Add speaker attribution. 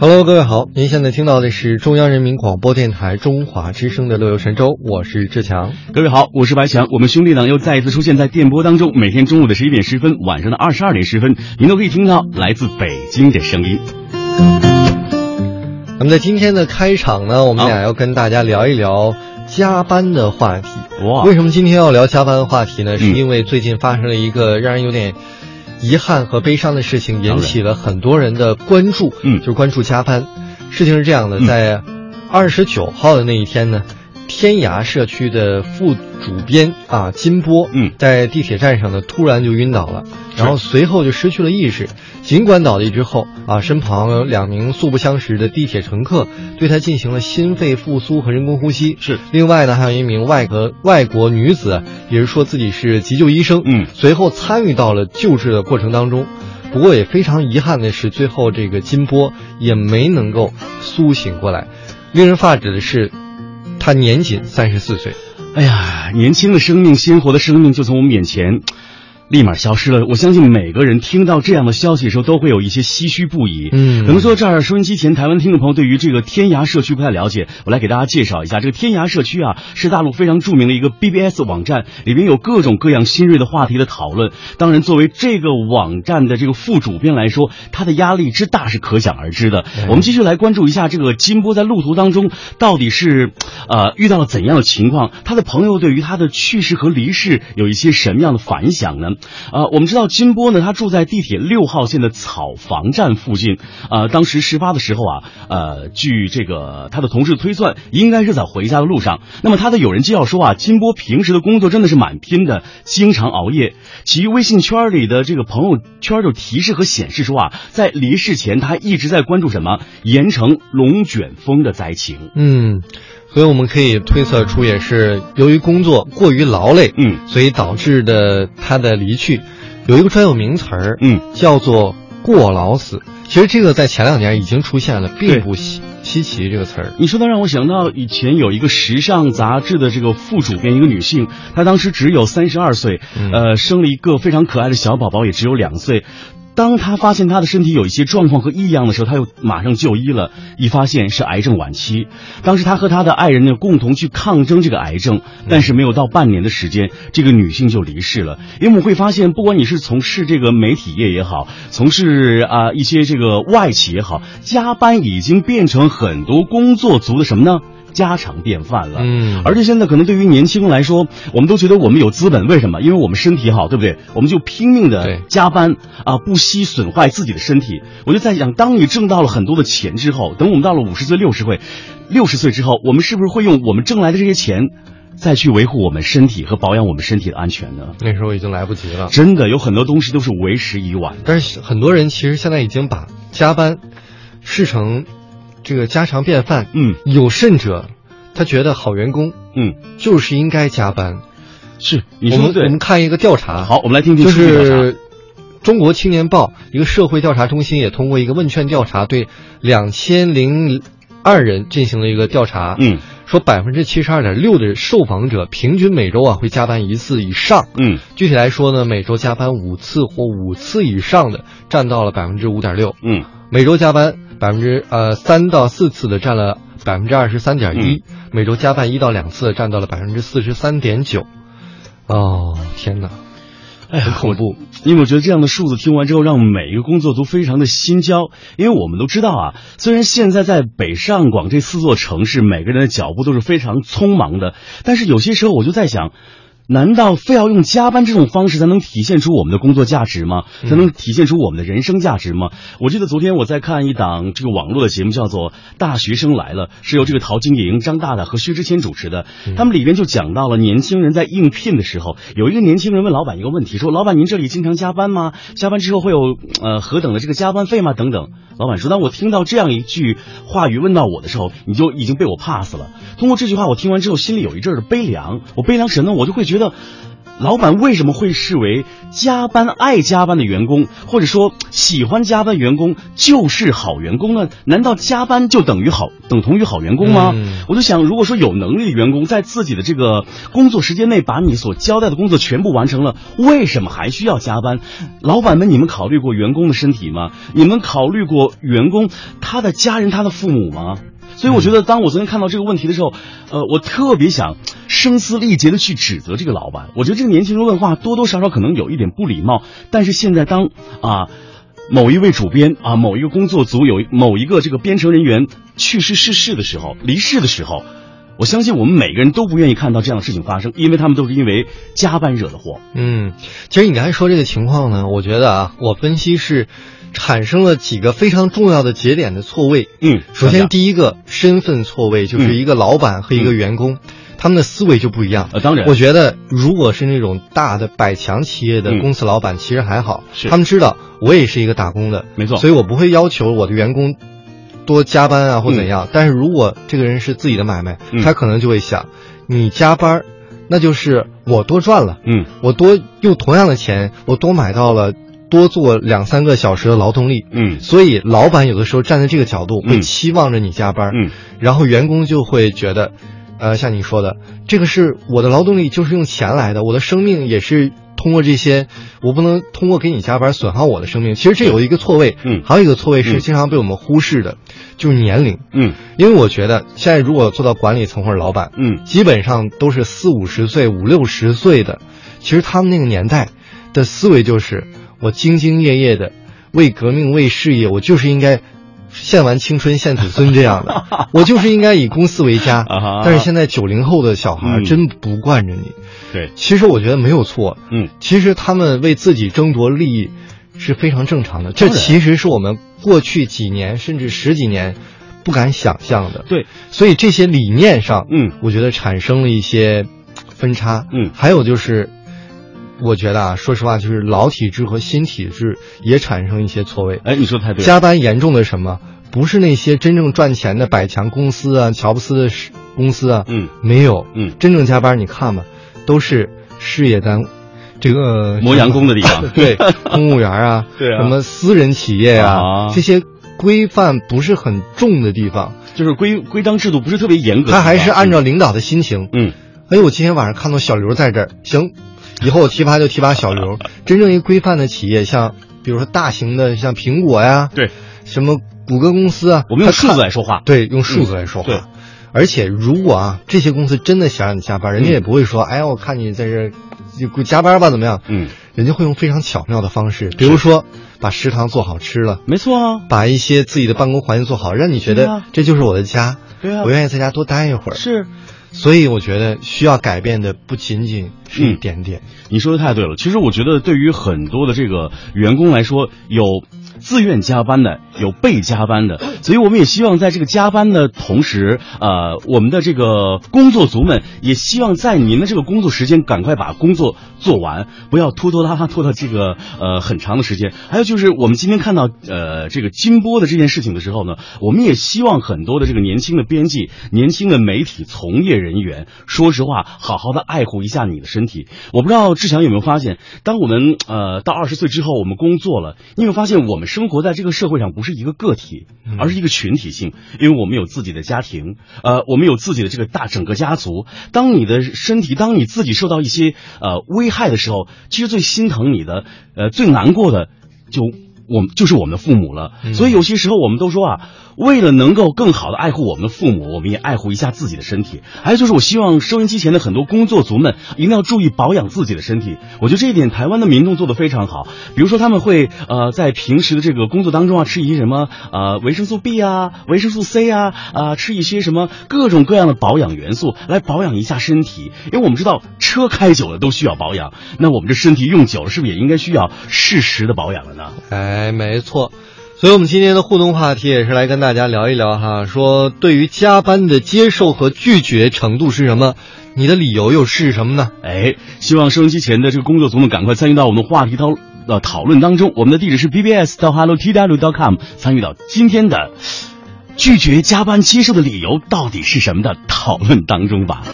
Speaker 1: Hello，各位好，您现在听到的是中央人民广播电台中华之声的《乐游神州》，我是志强。
Speaker 2: 各位好，我是白强。我们兄弟党又再一次出现在电波当中，每天中午的十一点十分，晚上的二十二点十分，您都可以听到来自北京的声音。
Speaker 1: 那么在今天的开场呢，我们俩要跟大家聊一聊加班的话题。
Speaker 2: 哇，
Speaker 1: 为什么今天要聊加班的话题呢？是因为最近发生了一个让人有点。遗憾和悲伤的事情引起了很多人的关注，
Speaker 2: 嗯，
Speaker 1: 就是关注加班。事情是这样的，在二十九号的那一天呢。天涯社区的副主编啊金波，
Speaker 2: 嗯，
Speaker 1: 在地铁站上呢突然就晕倒了，然后随后就失去了意识。尽管倒地之后啊，身旁有两名素不相识的地铁乘客对他进行了心肺复苏和人工呼吸。
Speaker 2: 是，
Speaker 1: 另外呢，还有一名外国外国女子，也是说自己是急救医生，
Speaker 2: 嗯，
Speaker 1: 随后参与到了救治的过程当中。不过也非常遗憾的是，最后这个金波也没能够苏醒过来。令人发指的是。他年仅三十四岁，
Speaker 2: 哎呀，年轻的生命，鲜活的生命就从我们眼前。立马消失了。我相信每个人听到这样的消息的时候，都会有一些唏嘘不已。
Speaker 1: 嗯，
Speaker 2: 可能说这儿收音机前台湾听众朋友对于这个天涯社区不太了解，我来给大家介绍一下。这个天涯社区啊，是大陆非常著名的一个 BBS 网站，里面有各种各样新锐的话题的讨论。当然，作为这个网站的这个副主编来说，他的压力之大是可想而知的。我们继续来关注一下这个金波在路途当中到底是呃遇到了怎样的情况，他的朋友对于他的去世和离世有一些什么样的反响呢？呃，我们知道金波呢，他住在地铁六号线的草房站附近。呃，当时事发的时候啊，呃，据这个他的同事推算，应该是在回家的路上。那么他的友人介绍说啊，金波平时的工作真的是蛮拼的，经常熬夜。其微信圈里的这个朋友圈就提示和显示说啊，在离世前他一直在关注什么盐城龙卷风的灾情。
Speaker 1: 嗯。所以我们可以推测出，也是由于工作过于劳累，
Speaker 2: 嗯，
Speaker 1: 所以导致的他的离去。有一个专有名词儿，
Speaker 2: 嗯，
Speaker 1: 叫做“过劳死”。其实这个在前两年已经出现了，并不稀稀奇。这个词儿，
Speaker 2: 你说的让我想到以前有一个时尚杂志的这个副主编，一个女性，她当时只有三十二岁，呃，生了一个非常可爱的小宝宝，也只有两岁。当他发现他的身体有一些状况和异样的时候，他又马上就医了，一发现是癌症晚期。当时他和他的爱人呢共同去抗争这个癌症，但是没有到半年的时间，这个女性就离世了。因为我们会发现，不管你是从事这个媒体业也好，从事啊一些这个外企也好，加班已经变成很多工作族的什么呢？家常便饭了，
Speaker 1: 嗯，
Speaker 2: 而且现在可能对于年轻人来说，我们都觉得我们有资本，为什么？因为我们身体好，对不对？我们就拼命的加班啊，不惜损坏自己的身体。我就在想，当你挣到了很多的钱之后，等我们到了五十岁、六十岁、六十岁之后，我们是不是会用我们挣来的这些钱，再去维护我们身体和保养我们身体的安全呢？
Speaker 1: 那时候已经来不及了，
Speaker 2: 真的有很多东西都是为时已晚。
Speaker 1: 但是很多人其实现在已经把加班视成。这个家常便饭，
Speaker 2: 嗯，
Speaker 1: 有甚者，他觉得好员工，
Speaker 2: 嗯，
Speaker 1: 就是应该加班。
Speaker 2: 是，你说
Speaker 1: 对。我们看一个调查，
Speaker 2: 好，我们来听听
Speaker 1: 就是中国青年报一个社会调查中心也通过一个问卷调查，对两千零二人进行了一个调查，
Speaker 2: 嗯，
Speaker 1: 说百分之七十二点六的受访者平均每周啊会加班一次以上，
Speaker 2: 嗯，
Speaker 1: 具体来说呢，每周加班五次或五次以上的占到了百分之五点六，
Speaker 2: 嗯，
Speaker 1: 每周加班。百分之呃三到四次的占了百分之二十三点一，每周加班一到两次占到了百分之四十三点九。哦天哪，
Speaker 2: 哎呀，
Speaker 1: 恐怖！
Speaker 2: 因为我觉得这样的数字听完之后，让每一个工作都非常的心焦。因为我们都知道啊，虽然现在在北上广这四座城市，每个人的脚步都是非常匆忙的，但是有些时候我就在想。难道非要用加班这种方式才能体现出我们的工作价值吗？才能体现出我们的人生价值吗？我记得昨天我在看一档这个网络的节目，叫做《大学生来了》，是由这个陶晶莹、张大大和薛之谦主持的。他们里边就讲到了年轻人在应聘的时候，有一个年轻人问老板一个问题，说：“老板，您这里经常加班吗？加班之后会有呃何等的这个加班费吗？等等。”老板说：“当我听到这样一句话语问到我的时候，你就已经被我 pass 了。通过这句话，我听完之后心里有一阵的悲凉。我悲凉什么呢？我就会觉得。”老板为什么会视为加班爱加班的员工，或者说喜欢加班员工就是好员工呢？难道加班就等于好等同于好员工吗？
Speaker 1: 嗯
Speaker 2: 我就想，如果说有能力的员工在自己的这个工作时间内把你所交代的工作全部完成了，为什么还需要加班？老板们，你们考虑过员工的身体吗？你们考虑过员工他的家人、他的父母吗？所以我觉得，当我昨天看到这个问题的时候，呃，我特别想声嘶力竭的去指责这个老板。我觉得这个年轻人问话多多少少可能有一点不礼貌，但是现在当啊。某一位主编啊，某一个工作组有某一个这个编程人员去世逝世的时候，离世的时候，我相信我们每个人都不愿意看到这样的事情发生，因为他们都是因为加班惹的祸。
Speaker 1: 嗯，其实你刚才说这个情况呢，我觉得啊，我分析是产生了几个非常重要的节点的错位。
Speaker 2: 嗯，
Speaker 1: 首先第一个身份错位，就是
Speaker 2: 嗯
Speaker 1: 一个老板和一个员工。他们的思维就不一样，
Speaker 2: 呃，当然，
Speaker 1: 我觉得如果是那种大的百强企业的
Speaker 2: 嗯。
Speaker 1: 公司老板，其实还好，
Speaker 2: 是。
Speaker 1: 他们知道我也是一个打工的，
Speaker 2: 没错，
Speaker 1: 所以我不会要求我的员工多加班啊或怎样。但是如果这个人是自己的买卖，
Speaker 2: 嗯。
Speaker 1: 他可能就会想，你加班，那就是我多赚了，
Speaker 2: 嗯。
Speaker 1: 我多用同样的钱，我多买到了多做两三个小时的劳动力。
Speaker 2: 嗯。
Speaker 1: 所以老板有的时候站在这个角度，会
Speaker 2: 嗯
Speaker 1: 期望着你加班，
Speaker 2: 嗯。
Speaker 1: 然后员工就会觉得，呃，像你说的，这个是我的劳动力，就是用钱来的，我的生命也是通过这些，我不能通过给你加班损耗我的生命。其实这有一个错位，
Speaker 2: 嗯。
Speaker 1: 还有一个错位是
Speaker 2: 嗯。
Speaker 1: 经常被我们忽视的，就是年龄。
Speaker 2: 嗯。
Speaker 1: 因为我觉得现在如果做到管理层或者老板，
Speaker 2: 嗯。
Speaker 1: 基本上都是四五十岁、五六十岁的，其实他们那个年代的思维就是我兢兢业业的为革命、为事业，我就是应该献完青春献子孙这样的，我就是应该以公司为家。但是现在九零后的小孩
Speaker 2: 嗯。
Speaker 1: 真不惯着你。
Speaker 2: 对，
Speaker 1: 其实我觉得没有错，
Speaker 2: 嗯。
Speaker 1: 其实他们为自己争夺利益是非常正常的，这其实是我们过去几年甚至十几年不敢想象的。
Speaker 2: 对，
Speaker 1: 所以这些理念上，
Speaker 2: 嗯。
Speaker 1: 我觉得产生了一些分差。
Speaker 2: 嗯。
Speaker 1: 还有就是，我觉得啊，说实话，就是老体制和新体制也产生一些错位。
Speaker 2: 哎，你说的太对了，
Speaker 1: 加班严重的什么？不是那些真正赚钱的百强公司啊，乔布斯的公司啊，
Speaker 2: 嗯
Speaker 1: 没有。
Speaker 2: 嗯，
Speaker 1: 真正加班，你看吧，都是事业单，这个
Speaker 2: 磨洋工的地方
Speaker 1: 对，公务员啊，
Speaker 2: 对啊
Speaker 1: 什么私人企业啊，
Speaker 2: 啊
Speaker 1: 这些规范不是很重的地方，
Speaker 2: 就是规规章制度不是特别严格
Speaker 1: 他还是按照领导的心情。
Speaker 2: 嗯
Speaker 1: 哎呦，我今天晚上看到小刘在这儿，行，以后我提拔就提拔小刘。真正一个规范的企业，像比如说大型的，像苹果呀，
Speaker 2: 对，
Speaker 1: 什么谷歌公司啊，
Speaker 2: 我们用数字来说话，
Speaker 1: 对，用数字来说话。
Speaker 2: 对
Speaker 1: 而且如果啊，这些公司真的想让你加班，人家也不会说，哎呀，我看你在这加班吧，怎么样？
Speaker 2: 嗯，
Speaker 1: 人家会用非常巧妙的方式，比如说把食堂做好吃了，
Speaker 2: 没错啊，
Speaker 1: 把一些自己的办公环境做好，让你觉得这就是我的家，
Speaker 2: 对啊
Speaker 1: 我愿意在家多待一会儿。
Speaker 2: 是。
Speaker 1: 所以我觉得需要改变的不仅仅是一点点。
Speaker 2: 你说的太对了。其实我觉得，对于很多的这个员工来说，有自愿加班的，有被加班的，所以我们也希望在这个加班的同时，呃，我们的这个工作族们也希望在您的这个工作时间赶快把工作做完，不要拖拖拉拉拖到这个呃很长的时间。还有就是，我们今天看到呃这个金波的这件事情的时候呢，我们也希望很多的这个年轻的编辑、年轻的媒体从业人员，说实话，好好的爱护一下你的身体。我不知道志强有没有发现，当我们呃到二十岁之后，我们工作了，你有没有发现我们生活在这个社会上不是一个个体，而是一个群体性，因为我们有自己的家庭，呃，我们有自己的这个大整个家族。当你的身体，当你自己受到一些呃危害的时候，其实最心疼你的，呃，最难过的就。我们就是我们的父母了，
Speaker 1: 嗯
Speaker 2: 所以有些时候我们都说啊，为了能够更好的爱护我们的父母，我们也爱护一下自己的身体。还有就是，我希望收音机前的很多工作族们一定要注意保养自己的身体。我觉得这一点台湾的民众做的非常好，比如说他们会呃在平时的这个工作当中啊，吃一些什么呃维生素 B 啊、维生素 C 啊啊、吃一些什么各种各样的保养元素来保养一下身体。因为我们知道车开久了都需要保养，那我们这身体用久了是不是也应该需要适时的保养了呢？
Speaker 1: 哎，哎没错。所以，我们今天的互动话题也是来跟大家聊一聊哈，说对于加班的接受和拒绝程度是什么？你的理由又是什么呢？
Speaker 2: 哎，希望收音机前的这个工作族们赶快参与到我们话题讨呃讨论当中。我们的地址是 bbs 到 hello t w dot com，参与到今天的拒绝加班接受的理由到底是什么的讨论当中吧。